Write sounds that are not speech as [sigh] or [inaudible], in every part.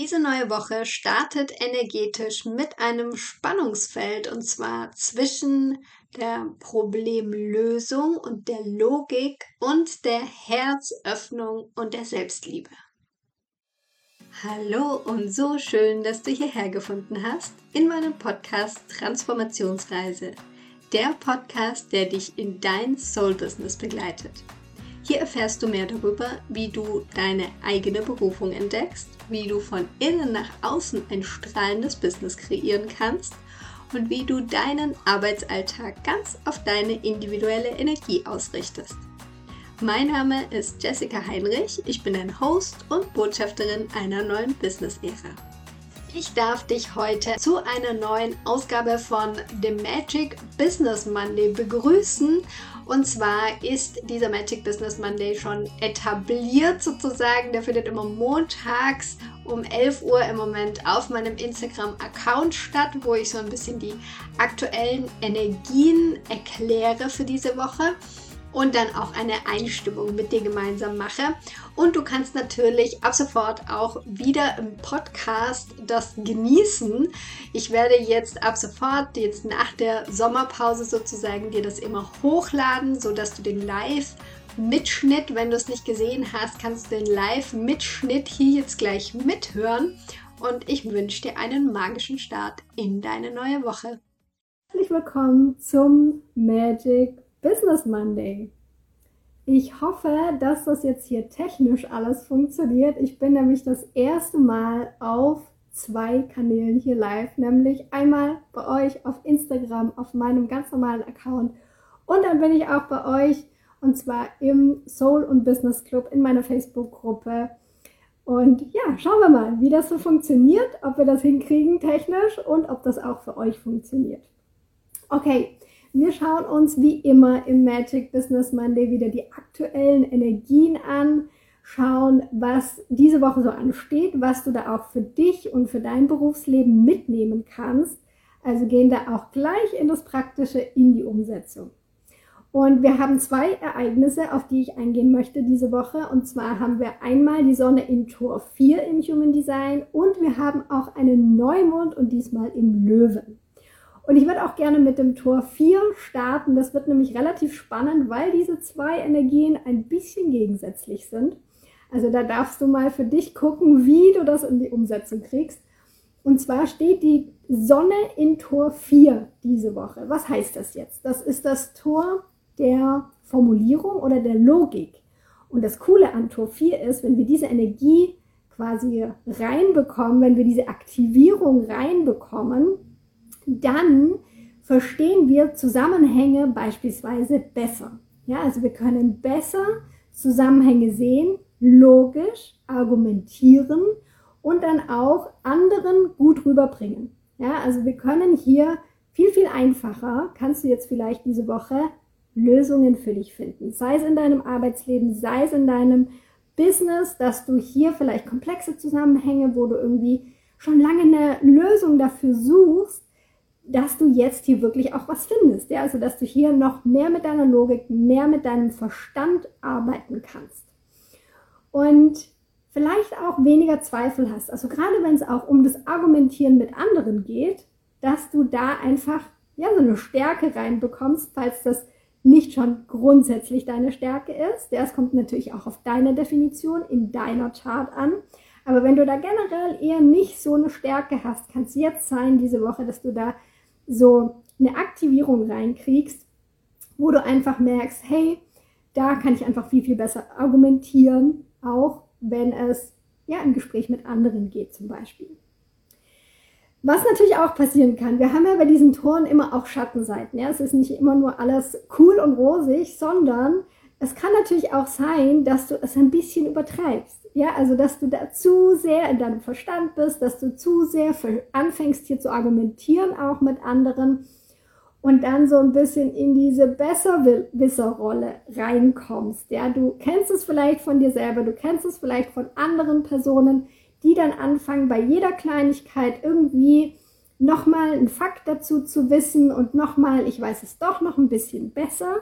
Diese neue Woche startet energetisch mit einem Spannungsfeld und zwar zwischen der Problemlösung und der Logik und der Herzöffnung und der Selbstliebe. Hallo und so schön, dass du hierher gefunden hast in meinem Podcast Transformationsreise. Der Podcast, der dich in dein Soul-Business begleitet. Hier erfährst du mehr darüber, wie du deine eigene Berufung entdeckst, wie du von innen nach außen ein strahlendes Business kreieren kannst und wie du deinen Arbeitsalltag ganz auf deine individuelle Energie ausrichtest. Mein Name ist Jessica Heinrich, ich bin ein Host und Botschafterin einer neuen Business-Ära. Ich darf dich heute zu einer neuen Ausgabe von The Magic Business Monday begrüßen und zwar ist dieser Magic Business Monday schon etabliert sozusagen. Der findet immer montags um 11 Uhr im Moment auf meinem Instagram-Account statt, wo ich so ein bisschen die aktuellen Energien erkläre für diese Woche und dann auch eine Einstimmung mit dir gemeinsam mache. Und du kannst natürlich ab sofort auch wieder im Podcast das genießen. Ich werde jetzt ab sofort, jetzt nach der Sommerpause sozusagen, dir das immer hochladen, sodass du den Live Mitschnitt, wenn du es nicht gesehen hast, kannst du den Live-Mitschnitt hier jetzt gleich mithören. Und ich wünsche dir einen magischen Start in deine neue Woche. Herzlich willkommen zum Magic Business Monday. Ich hoffe, dass das jetzt hier technisch alles funktioniert. Ich bin nämlich das erste Mal auf zwei Kanälen hier live, nämlich einmal bei euch auf Instagram, auf meinem ganz normalen Account und dann bin ich auch bei euch und zwar im Soul und Business Club in meiner Facebook-Gruppe. Und ja, schauen wir mal, wie das so funktioniert, ob wir das hinkriegen technisch und ob das auch für euch funktioniert. Okay, wir schauen uns wie immer im Magic Business Monday wieder die aktuellen Energien an, schauen, was diese Woche so ansteht, was du da auch für dich und für dein Berufsleben mitnehmen kannst. Also gehen da auch gleich in das Praktische, in die Umsetzung. Und wir haben zwei Ereignisse, auf die ich eingehen möchte diese Woche. Und zwar haben wir einmal die Sonne in Tor 4 im Human Design und wir haben auch einen Neumond und diesmal im Löwen. Und ich würde auch gerne mit dem Tor 4 starten. Das wird nämlich relativ spannend, weil diese zwei Energien ein bisschen gegensätzlich sind. Also da darfst du mal für dich gucken, wie du das in die Umsetzung kriegst. Und zwar steht die Sonne in Tor 4 diese Woche. Was heißt das jetzt? Das ist das Tor der Formulierung oder der Logik. Und das Coole an Tor 4 ist, wenn wir diese Energie quasi reinbekommen, wenn wir diese Aktivierung reinbekommen, dann verstehen wir Zusammenhänge beispielsweise besser. Ja, also wir können besser Zusammenhänge sehen, logisch argumentieren und dann auch anderen gut rüberbringen. Ja, also wir können hier viel, viel einfacher, kannst du jetzt vielleicht diese Woche Lösungen für dich finden. Sei es in deinem Arbeitsleben, sei es in deinem Business, dass du hier vielleicht komplexe Zusammenhänge, wo du irgendwie schon lange eine Lösung dafür suchst, dass du jetzt hier wirklich auch was findest. Ja? Also, dass du hier noch mehr mit deiner Logik, mehr mit deinem Verstand arbeiten kannst. Und vielleicht auch weniger Zweifel hast. Also, gerade wenn es auch um das Argumentieren mit anderen geht, dass du da einfach ja, so eine Stärke reinbekommst, falls das nicht schon grundsätzlich deine Stärke ist. Das kommt natürlich auch auf deine Definition in deiner Chart an. Aber wenn du da generell eher nicht so eine Stärke hast, kann es jetzt sein, diese Woche, dass du da so eine Aktivierung reinkriegst, wo du einfach merkst, hey, da kann ich einfach viel, viel besser argumentieren, auch wenn es ja im Gespräch mit anderen geht zum Beispiel. Was natürlich auch passieren kann, wir haben ja bei diesen Toren immer auch Schattenseiten. Ja? Es ist nicht immer nur alles cool und rosig, sondern es kann natürlich auch sein, dass du es ein bisschen übertreibst. Ja, also dass du da zu sehr in deinem Verstand bist, dass du zu sehr anfängst hier zu argumentieren, auch mit anderen und dann so ein bisschen in diese Besserwisserrolle reinkommst. Ja, du kennst es vielleicht von dir selber, du kennst es vielleicht von anderen Personen, die dann anfangen, bei jeder Kleinigkeit irgendwie nochmal einen Fakt dazu zu wissen und nochmal, ich weiß es doch noch ein bisschen besser.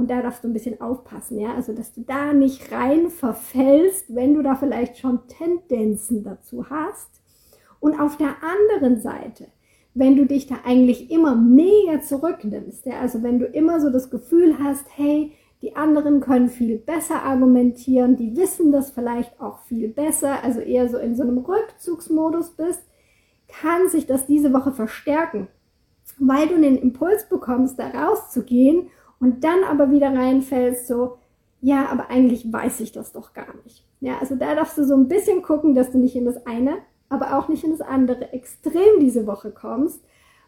Und da darfst du ein bisschen aufpassen, ja, also dass du da nicht rein verfällst, wenn du da vielleicht schon Tendenzen dazu hast. Und auf der anderen Seite, wenn du dich da eigentlich immer mega zurücknimmst, ja, also wenn du immer so das Gefühl hast, hey, die anderen können viel besser argumentieren, die wissen das vielleicht auch viel besser, also eher so in so einem Rückzugsmodus bist, kann sich das diese Woche verstärken, weil du den Impuls bekommst, da rauszugehen und dann aber wieder reinfällst, so, ja, aber eigentlich weiß ich das doch gar nicht. Ja, also da darfst du so ein bisschen gucken, dass du nicht in das eine, aber auch nicht in das andere Extrem diese Woche kommst,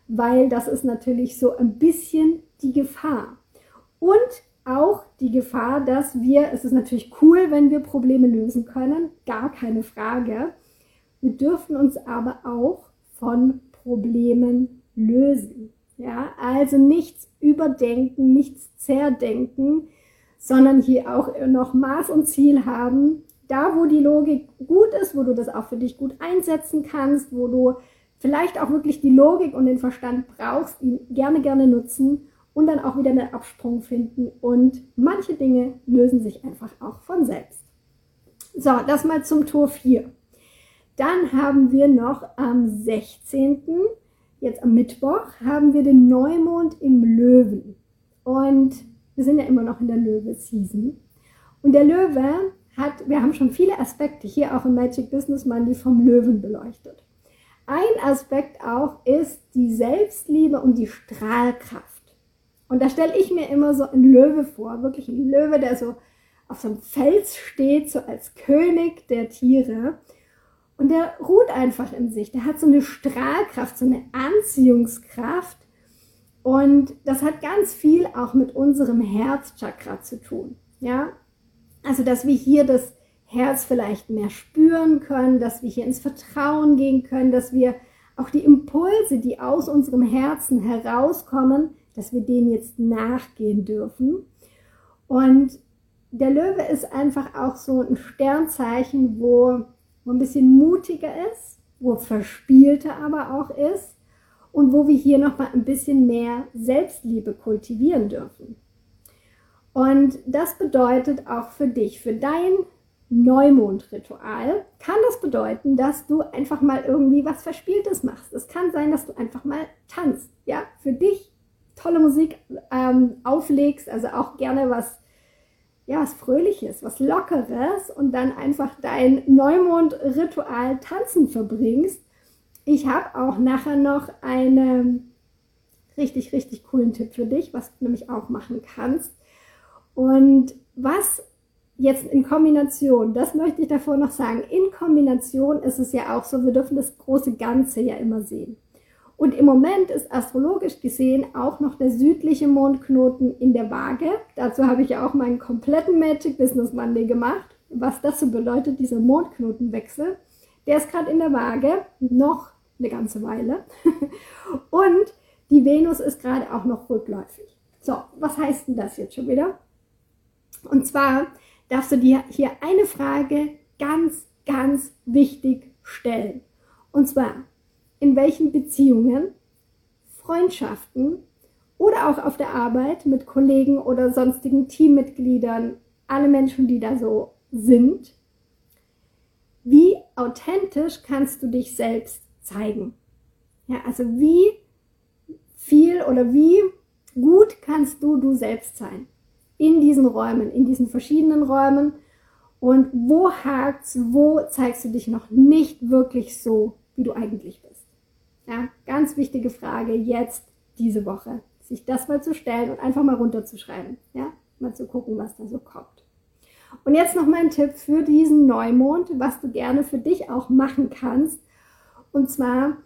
weil das ist natürlich so ein bisschen die Gefahr. Und auch die Gefahr, dass wir, es ist natürlich cool, wenn wir Probleme lösen können, gar keine Frage. Wir dürfen uns aber auch von Problemen lösen. Ja, also nichts überdenken, nichts zerdenken, sondern hier auch noch Maß und Ziel haben. Da, wo die Logik gut ist, wo du das auch für dich gut einsetzen kannst, wo du vielleicht auch wirklich die Logik und den Verstand brauchst, ihn gerne, gerne nutzen und dann auch wieder einen Absprung finden. Und manche Dinge lösen sich einfach auch von selbst. So, das mal zum Tor 4. Dann haben wir noch am 16., jetzt am Mittwoch, haben wir den Neumond im Löwen. Und wir sind ja immer noch in der Löwe-Season. Und der Löwe hat, wir haben schon viele Aspekte hier auch im Magic Business Money vom Löwen beleuchtet. Ein Aspekt auch ist die Selbstliebe und die Strahlkraft. Und da stelle ich mir immer so einen Löwe vor, wirklich ein Löwe, der so auf so einem Fels steht, so als König der Tiere. Und der ruht einfach in sich. Der hat so eine Strahlkraft, so eine Anziehungskraft. Und das hat ganz viel auch mit unserem Herzchakra zu tun. Ja, also dass wir hier das Herz vielleicht mehr spüren können, dass wir hier ins Vertrauen gehen können, dass wir auch die Impulse, die aus unserem Herzen herauskommen, dass wir dem jetzt nachgehen dürfen. Und der Löwe ist einfach auch so ein Sternzeichen, wo, wo ein bisschen mutiger ist, wo verspielter aber auch ist und wo wir hier nochmal ein bisschen mehr Selbstliebe kultivieren dürfen. Und das bedeutet auch für dich, für dein Neumondritual, kann das bedeuten, dass du einfach mal irgendwie was Verspieltes machst. Es kann sein, dass du einfach mal tanzt, ja, für dich tolle Musik ähm, auflegst, also auch gerne was, ja, was Fröhliches, was Lockeres und dann einfach dein Neumond-Ritual tanzen verbringst. Ich habe auch nachher noch einen richtig, richtig coolen Tipp für dich, was du nämlich auch machen kannst. Und was jetzt in Kombination, das möchte ich davor noch sagen, in Kombination ist es ja auch so, wir dürfen das große Ganze ja immer sehen. Und im Moment ist astrologisch gesehen auch noch der südliche Mondknoten in der Waage. Dazu habe ich ja auch meinen kompletten Magic Business Monday gemacht. Was das so bedeutet, dieser Mondknotenwechsel. Der ist gerade in der Waage, noch eine ganze Weile. [laughs] Und die Venus ist gerade auch noch rückläufig. So, was heißt denn das jetzt schon wieder? Und zwar darfst du dir hier eine Frage ganz, ganz wichtig stellen. Und zwar, in welchen Beziehungen, Freundschaften oder auch auf der Arbeit mit Kollegen oder sonstigen Teammitgliedern, alle Menschen, die da so sind, wie authentisch kannst du dich selbst zeigen? Ja, also wie viel oder wie gut kannst du du selbst sein in diesen Räumen, in diesen verschiedenen Räumen und wo hakt's, wo zeigst du dich noch nicht wirklich so, wie du eigentlich bist? Ja, ganz wichtige Frage jetzt diese Woche, sich das mal zu stellen und einfach mal runterzuschreiben. Ja, mal zu gucken, was da so kommt. Und jetzt noch mein Tipp für diesen Neumond, was du gerne für dich auch machen kannst. Und zwar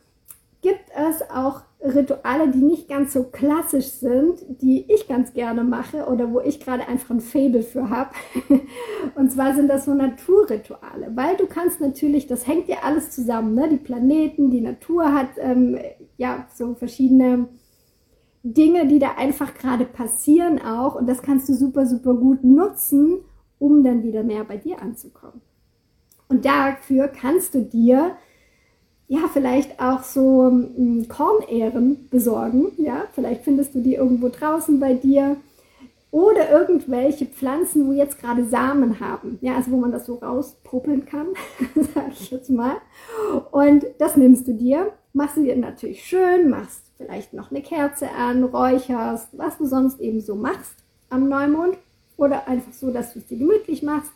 gibt es auch Rituale, die nicht ganz so klassisch sind, die ich ganz gerne mache oder wo ich gerade einfach ein Faible für habe. [laughs] Und zwar sind das so Naturrituale, weil du kannst natürlich, das hängt ja alles zusammen, ne? die Planeten, die Natur hat ähm, ja so verschiedene Dinge, die da einfach gerade passieren auch und das kannst du super, super gut nutzen, um dann wieder mehr bei dir anzukommen. Und dafür kannst du dir ja, vielleicht auch so ähm, Kornähren besorgen. Ja, vielleicht findest du die irgendwo draußen bei dir. oder irgendwelche Pflanzen, wo jetzt gerade Samen haben. Ja, also wo man das so rauspuppeln kann, [laughs] sage ich jetzt mal. Und das nimmst du dir, machst du dir natürlich schön, machst vielleicht noch eine Kerze an, räucherst, was du sonst eben so machst am Neumond oder einfach so, dass du es dir gemütlich machst.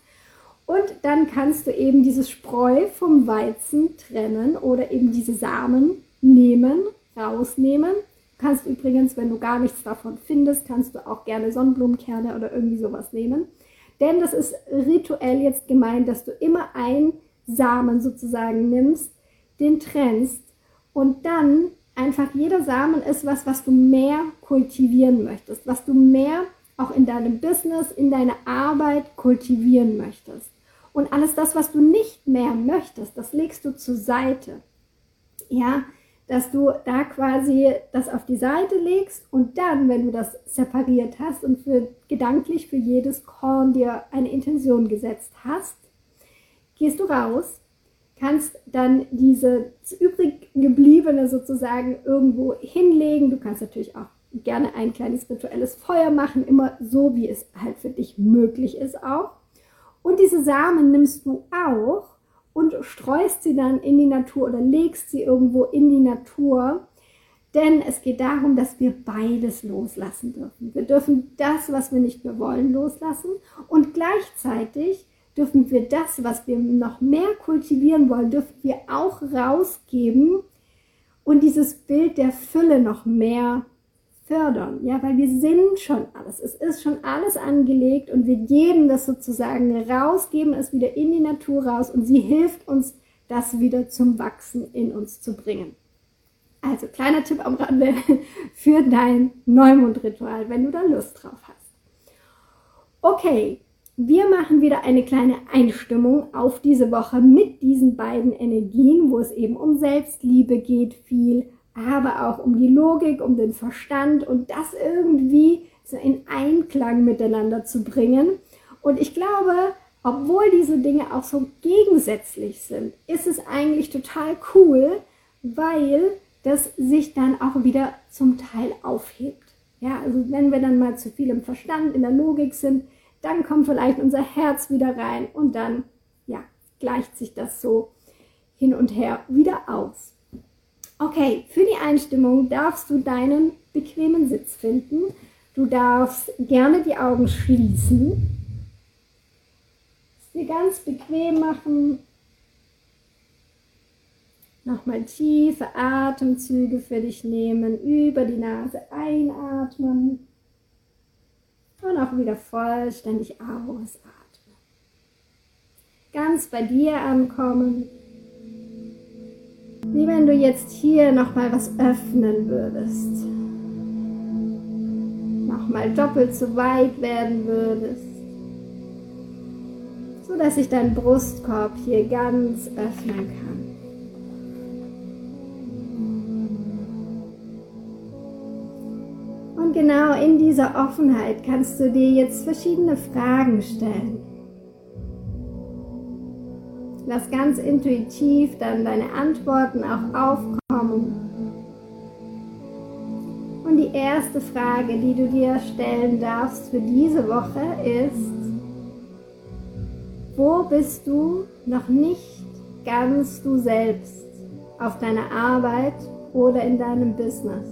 Und dann kannst du eben dieses Spreu vom Weizen trennen oder eben diese Samen nehmen, rausnehmen kannst übrigens, wenn du gar nichts davon findest, kannst du auch gerne Sonnenblumenkerne oder irgendwie sowas nehmen. Denn das ist rituell jetzt gemeint, dass du immer einen Samen sozusagen nimmst, den trennst und dann einfach jeder Samen ist was, was du mehr kultivieren möchtest, was du mehr auch in deinem Business, in deiner Arbeit kultivieren möchtest. Und alles das, was du nicht mehr möchtest, das legst du zur Seite. Ja, dass du da quasi das auf die Seite legst und dann, wenn du das separiert hast und für, gedanklich für jedes Korn dir eine Intention gesetzt hast, gehst du raus, kannst dann diese übrig gebliebene sozusagen irgendwo hinlegen. Du kannst natürlich auch gerne ein kleines rituelles Feuer machen, immer so, wie es halt für dich möglich ist auch. Und diese Samen nimmst du auch und streust sie dann in die Natur oder legst sie irgendwo in die Natur. Denn es geht darum, dass wir beides loslassen dürfen. Wir dürfen das, was wir nicht mehr wollen, loslassen und gleichzeitig dürfen wir das, was wir noch mehr kultivieren wollen, dürfen wir auch rausgeben und dieses Bild der Fülle noch mehr fördern, ja, weil wir sind schon alles. Es ist schon alles angelegt und wir geben das sozusagen raus, geben es wieder in die Natur raus und sie hilft uns, das wieder zum Wachsen in uns zu bringen. Also kleiner Tipp am Rande [laughs] für dein Neumondritual, wenn du da Lust drauf hast. Okay, wir machen wieder eine kleine Einstimmung auf diese Woche mit diesen beiden Energien, wo es eben um Selbstliebe geht, viel aber auch um die Logik, um den Verstand und das irgendwie so in Einklang miteinander zu bringen. Und ich glaube, obwohl diese Dinge auch so gegensätzlich sind, ist es eigentlich total cool, weil das sich dann auch wieder zum Teil aufhebt. Ja, also wenn wir dann mal zu viel im Verstand, in der Logik sind, dann kommt vielleicht unser Herz wieder rein und dann, ja, gleicht sich das so hin und her wieder aus. Okay, für die Einstimmung darfst du deinen bequemen Sitz finden. Du darfst gerne die Augen schließen. Es dir ganz bequem machen. Nochmal tiefe Atemzüge für dich nehmen. Über die Nase einatmen. Und auch wieder vollständig ausatmen. Ganz bei dir ankommen. Wie wenn du jetzt hier nochmal was öffnen würdest. Nochmal doppelt so weit werden würdest. So dass sich dein Brustkorb hier ganz öffnen kann. Und genau in dieser Offenheit kannst du dir jetzt verschiedene Fragen stellen. Lass ganz intuitiv dann deine Antworten auch aufkommen. Und die erste Frage, die du dir stellen darfst für diese Woche ist, wo bist du noch nicht ganz du selbst auf deiner Arbeit oder in deinem Business?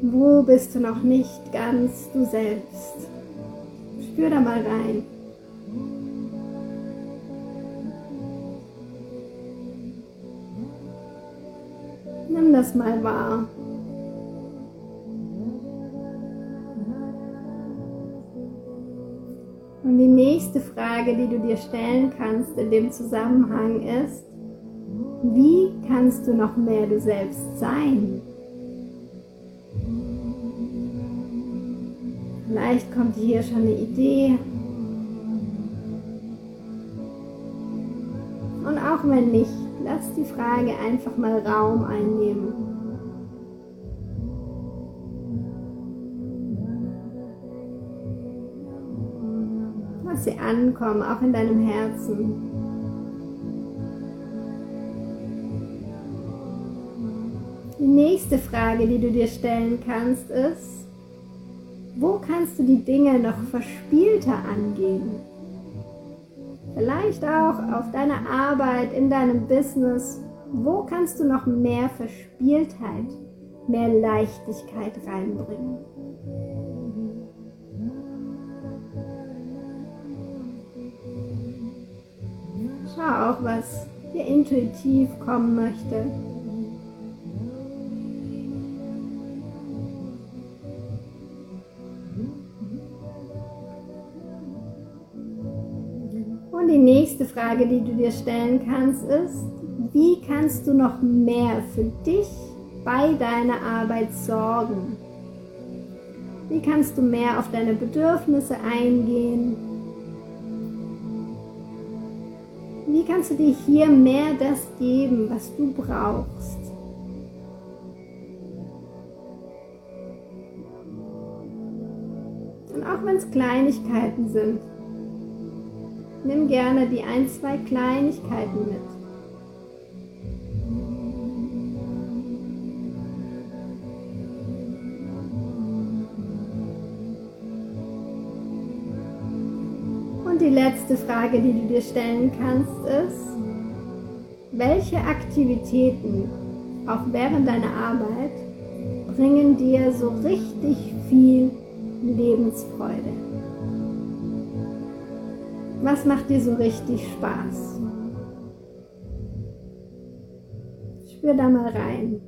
Wo bist du noch nicht ganz du selbst? Spür da mal rein. Nimm das mal wahr. Und die nächste Frage, die du dir stellen kannst in dem Zusammenhang ist, wie kannst du noch mehr du selbst sein? Vielleicht kommt hier schon eine Idee. Und auch wenn nicht, lass die Frage einfach mal Raum einnehmen. Lass sie ankommen, auch in deinem Herzen. Die nächste Frage, die du dir stellen kannst, ist, wo kannst du die Dinge noch verspielter angehen? Vielleicht auch auf deiner Arbeit, in deinem Business. Wo kannst du noch mehr Verspieltheit, mehr Leichtigkeit reinbringen? Schau auch, was dir intuitiv kommen möchte. Frage, die du dir stellen kannst, ist, wie kannst du noch mehr für dich bei deiner Arbeit sorgen? Wie kannst du mehr auf deine Bedürfnisse eingehen? Wie kannst du dir hier mehr das geben, was du brauchst? Und auch wenn es Kleinigkeiten sind, nimm gerne die ein, zwei Kleinigkeiten mit. Und die letzte Frage, die du dir stellen kannst, ist, welche Aktivitäten, auch während deiner Arbeit, bringen dir so richtig viel Lebensfreude? Was macht dir so richtig Spaß? Spür da mal rein.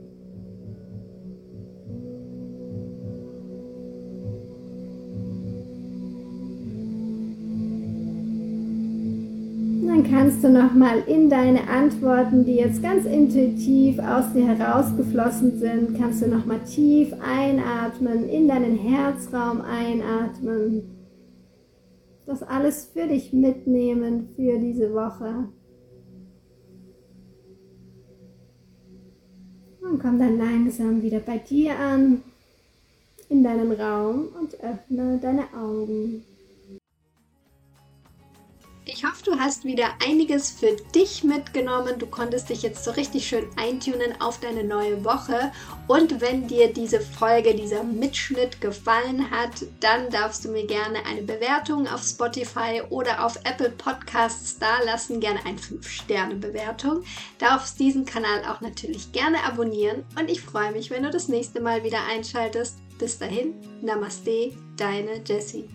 Dann kannst du noch mal in deine Antworten, die jetzt ganz intuitiv aus dir herausgeflossen sind, kannst du noch mal tief einatmen, in deinen Herzraum einatmen das alles für dich mitnehmen für diese Woche. Und komm dann langsam wieder bei dir an, in deinem Raum und öffne deine Augen. Ich hoffe, du hast wieder einiges für dich mitgenommen. Du konntest dich jetzt so richtig schön eintunen auf deine neue Woche. Und wenn dir diese Folge, dieser Mitschnitt gefallen hat, dann darfst du mir gerne eine Bewertung auf Spotify oder auf Apple Podcasts dalassen. Gerne eine 5-Sterne-Bewertung. Darfst diesen Kanal auch natürlich gerne abonnieren. Und ich freue mich, wenn du das nächste Mal wieder einschaltest. Bis dahin, Namaste, deine Jessie.